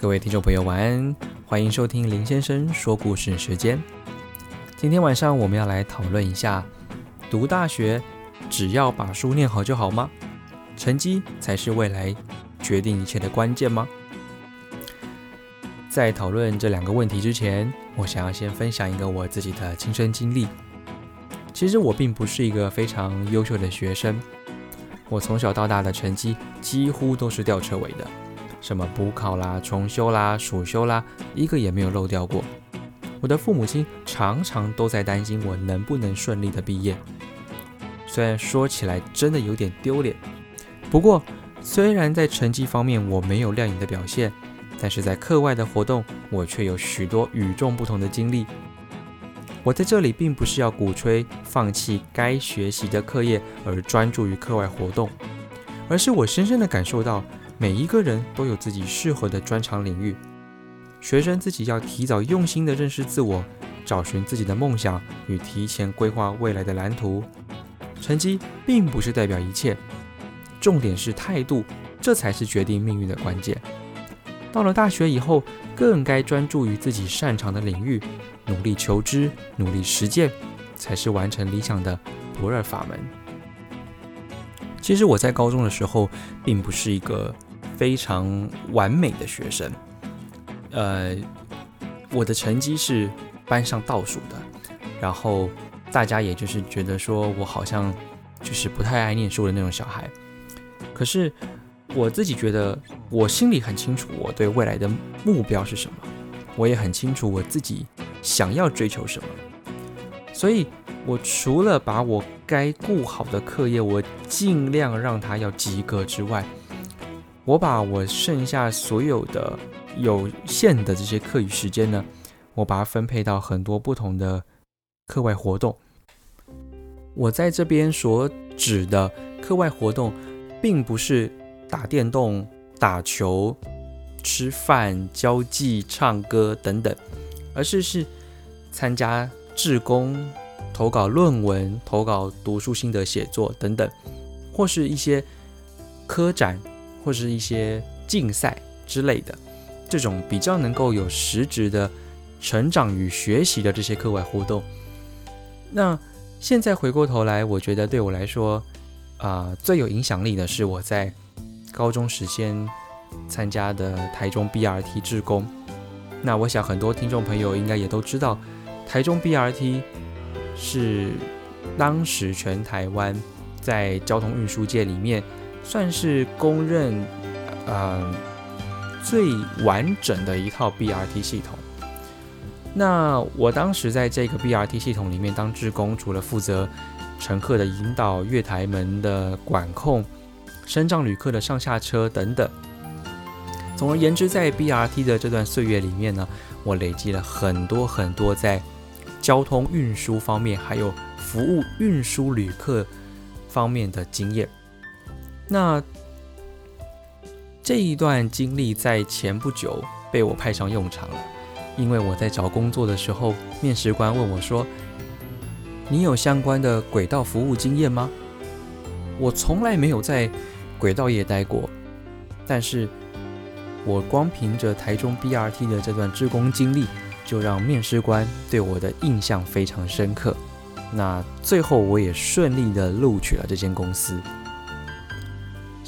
各位听众朋友，晚安，欢迎收听林先生说故事时间。今天晚上我们要来讨论一下，读大学只要把书念好就好吗？成绩才是未来决定一切的关键吗？在讨论这两个问题之前，我想要先分享一个我自己的亲身经历。其实我并不是一个非常优秀的学生，我从小到大的成绩几乎都是吊车尾的。什么补考啦、重修啦、暑修啦，一个也没有漏掉过。我的父母亲常常都在担心我能不能顺利的毕业。虽然说起来真的有点丢脸，不过虽然在成绩方面我没有亮眼的表现，但是在课外的活动我却有许多与众不同的经历。我在这里并不是要鼓吹放弃该学习的课业而专注于课外活动，而是我深深的感受到。每一个人都有自己适合的专长领域，学生自己要提早用心的认识自我，找寻自己的梦想与提前规划未来的蓝图。成绩并不是代表一切，重点是态度，这才是决定命运的关键。到了大学以后，更该专注于自己擅长的领域，努力求知，努力实践，才是完成理想的不二法门。其实我在高中的时候，并不是一个。非常完美的学生，呃，我的成绩是班上倒数的，然后大家也就是觉得说我好像就是不太爱念书的那种小孩。可是我自己觉得，我心里很清楚我对未来的目标是什么，我也很清楚我自己想要追求什么，所以我除了把我该顾好的课业，我尽量让他要及格之外。我把我剩下所有的有限的这些课余时间呢，我把它分配到很多不同的课外活动。我在这边所指的课外活动，并不是打电动、打球、吃饭、交际、唱歌等等，而是是参加志工、投稿论文、投稿读书心得写作等等，或是一些科展。或是一些竞赛之类的，这种比较能够有实质的成长与学习的这些课外活动。那现在回过头来，我觉得对我来说，啊，最有影响力的是我在高中时先参加的台中 BRT 志工。那我想很多听众朋友应该也都知道，台中 BRT 是当时全台湾在交通运输界里面。算是公认，呃，最完整的一套 BRT 系统。那我当时在这个 BRT 系统里面当志工，除了负责乘客的引导、月台门的管控、升降旅客的上下车等等。总而言之，在 BRT 的这段岁月里面呢，我累积了很多很多在交通运输方面，还有服务运输旅客方面的经验。那这一段经历在前不久被我派上用场了，因为我在找工作的时候，面试官问我说：“你有相关的轨道服务经验吗？”我从来没有在轨道业待过，但是我光凭着台中 BRT 的这段职工经历，就让面试官对我的印象非常深刻。那最后我也顺利的录取了这间公司。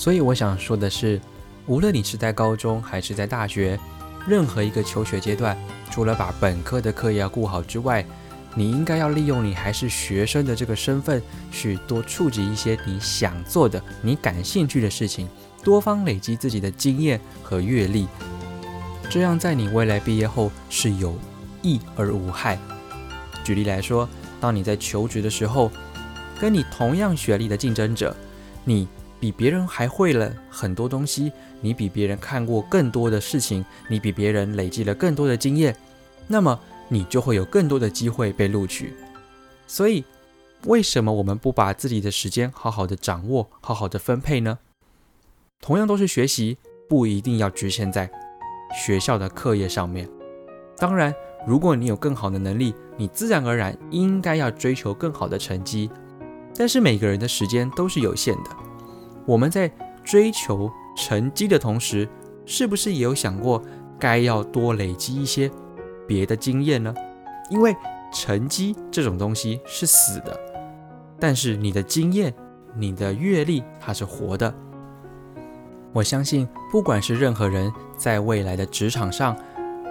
所以我想说的是，无论你是在高中还是在大学，任何一个求学阶段，除了把本科的课业要顾好之外，你应该要利用你还是学生的这个身份，去多触及一些你想做的、你感兴趣的事情，多方累积自己的经验和阅历，这样在你未来毕业后是有益而无害。举例来说，当你在求职的时候，跟你同样学历的竞争者，你。比别人还会了很多东西，你比别人看过更多的事情，你比别人累积了更多的经验，那么你就会有更多的机会被录取。所以，为什么我们不把自己的时间好好的掌握，好好的分配呢？同样都是学习，不一定要局限在学校的课业上面。当然，如果你有更好的能力，你自然而然应该要追求更好的成绩。但是每个人的时间都是有限的。我们在追求成绩的同时，是不是也有想过该要多累积一些别的经验呢？因为成绩这种东西是死的，但是你的经验、你的阅历它是活的。我相信，不管是任何人，在未来的职场上，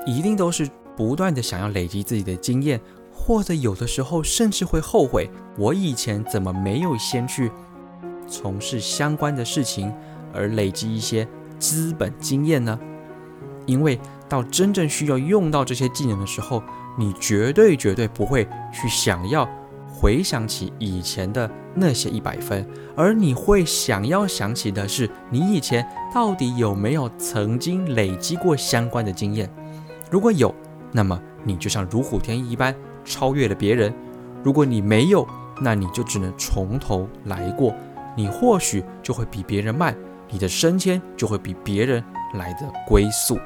一定都是不断的想要累积自己的经验，或者有的时候甚至会后悔，我以前怎么没有先去从事相关的事情，而累积一些资本经验呢？因为到真正需要用到这些技能的时候，你绝对绝对不会去想要。回想起以前的那些一百分，而你会想要想起的是，你以前到底有没有曾经累积过相关的经验？如果有，那么你就像如虎添翼一般超越了别人；如果你没有，那你就只能从头来过，你或许就会比别人慢，你的升迁就会比别人来的龟速。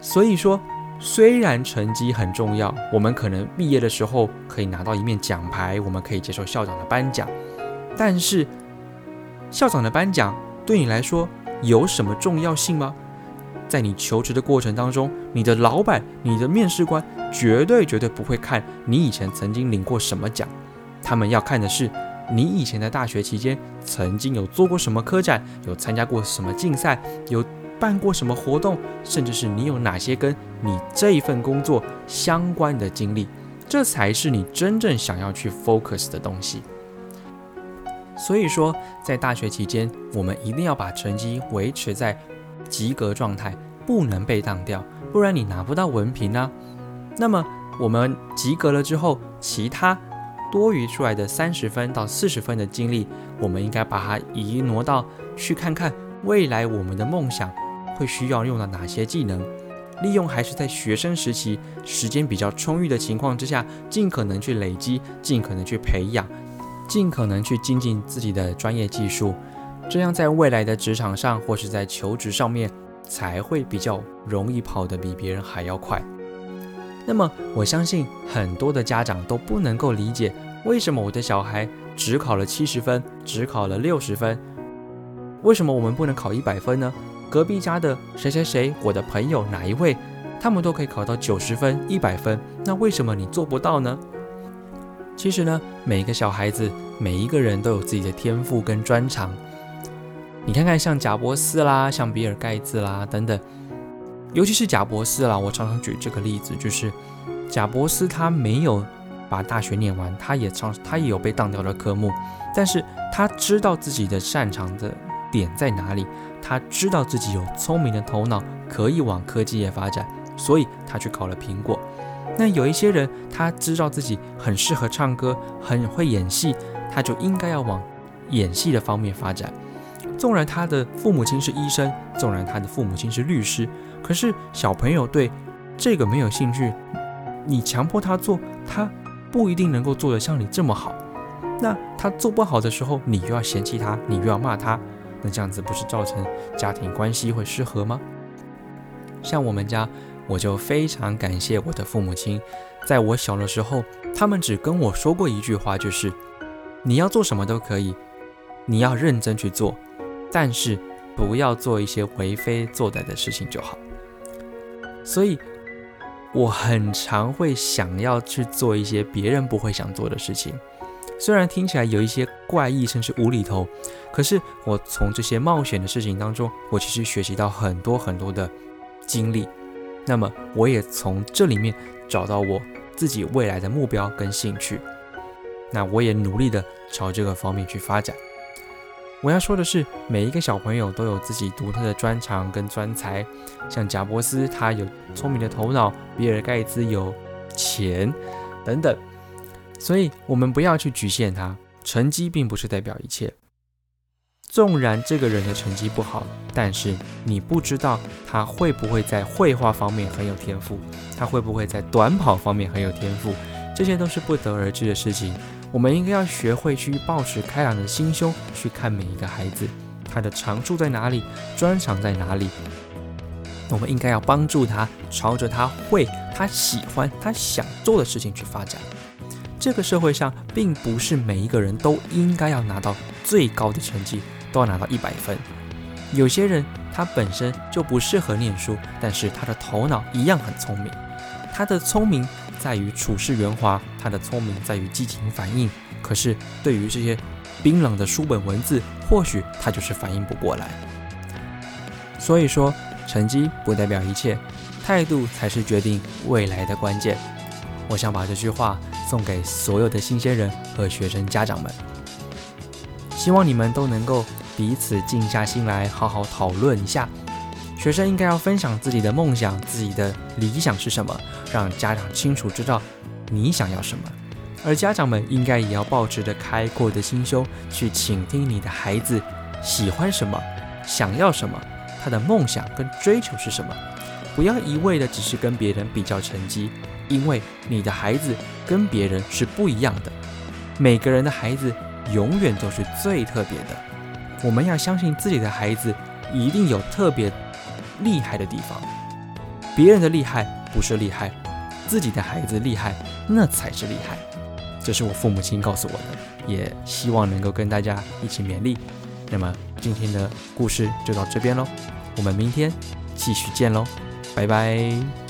所以说。虽然成绩很重要，我们可能毕业的时候可以拿到一面奖牌，我们可以接受校长的颁奖，但是校长的颁奖对你来说有什么重要性吗？在你求职的过程当中，你的老板、你的面试官绝对绝对不会看你以前曾经领过什么奖，他们要看的是你以前的大学期间曾经有做过什么科展，有参加过什么竞赛，有。办过什么活动，甚至是你有哪些跟你这一份工作相关的经历，这才是你真正想要去 focus 的东西。所以说，在大学期间，我们一定要把成绩维持在及格状态，不能被当掉，不然你拿不到文凭啊。那么我们及格了之后，其他多余出来的三十分到四十分的精力，我们应该把它移挪到去看看未来我们的梦想。会需要用到哪些技能？利用还是在学生时期时间比较充裕的情况之下，尽可能去累积，尽可能去培养，尽可能去精进自己的专业技术，这样在未来的职场上或是在求职上面才会比较容易跑得比别人还要快。那么我相信很多的家长都不能够理解，为什么我的小孩只考了七十分，只考了六十分，为什么我们不能考一百分呢？隔壁家的谁谁谁，我的朋友哪一位，他们都可以考到九十分、一百分，那为什么你做不到呢？其实呢，每个小孩子，每一个人都有自己的天赋跟专长。你看看像贾伯斯啦，像比尔盖茨啦等等，尤其是贾伯斯啦，我常常举这个例子，就是贾伯斯他没有把大学念完，他也常他也有被当掉的科目，但是他知道自己的擅长的点在哪里。他知道自己有聪明的头脑，可以往科技业发展，所以他去考了苹果。那有一些人，他知道自己很适合唱歌，很会演戏，他就应该要往演戏的方面发展。纵然他的父母亲是医生，纵然他的父母亲是律师，可是小朋友对这个没有兴趣，你强迫他做，他不一定能够做得像你这么好。那他做不好的时候，你又要嫌弃他，你又要骂他。那这样子不是造成家庭关系会失和吗？像我们家，我就非常感谢我的父母亲，在我小的时候，他们只跟我说过一句话，就是你要做什么都可以，你要认真去做，但是不要做一些为非作歹的事情就好。所以，我很常会想要去做一些别人不会想做的事情。虽然听起来有一些怪异，甚至无厘头，可是我从这些冒险的事情当中，我其实学习到很多很多的经历。那么，我也从这里面找到我自己未来的目标跟兴趣。那我也努力的朝这个方面去发展。我要说的是，每一个小朋友都有自己独特的专长跟专才。像贾伯斯，他有聪明的头脑；比尔盖茨有钱，等等。所以，我们不要去局限他，成绩并不是代表一切。纵然这个人的成绩不好，但是你不知道他会不会在绘画方面很有天赋，他会不会在短跑方面很有天赋，这些都是不得而知的事情。我们应该要学会去保持开朗的心胸去看每一个孩子，他的长处在哪里，专长在哪里。我们应该要帮助他，朝着他会、他喜欢、他想做的事情去发展。这个社会上，并不是每一个人都应该要拿到最高的成绩，都要拿到一百分。有些人他本身就不适合念书，但是他的头脑一样很聪明。他的聪明在于处事圆滑，他的聪明在于激情反应。可是对于这些冰冷的书本文字，或许他就是反应不过来。所以说，成绩不代表一切，态度才是决定未来的关键。我想把这句话送给所有的新鲜人和学生家长们，希望你们都能够彼此静下心来，好好讨论一下。学生应该要分享自己的梦想，自己的理想是什么，让家长清楚知道你想要什么。而家长们应该也要保持着开阔的心胸，去倾听你的孩子喜欢什么，想要什么，他的梦想跟追求是什么。不要一味的只是跟别人比较成绩，因为你的孩子跟别人是不一样的。每个人的孩子永远都是最特别的。我们要相信自己的孩子一定有特别厉害的地方。别人的厉害不是厉害，自己的孩子厉害那才是厉害。这是我父母亲告诉我的，也希望能够跟大家一起勉励。那么今天的故事就到这边喽，我们明天继续见喽，拜拜。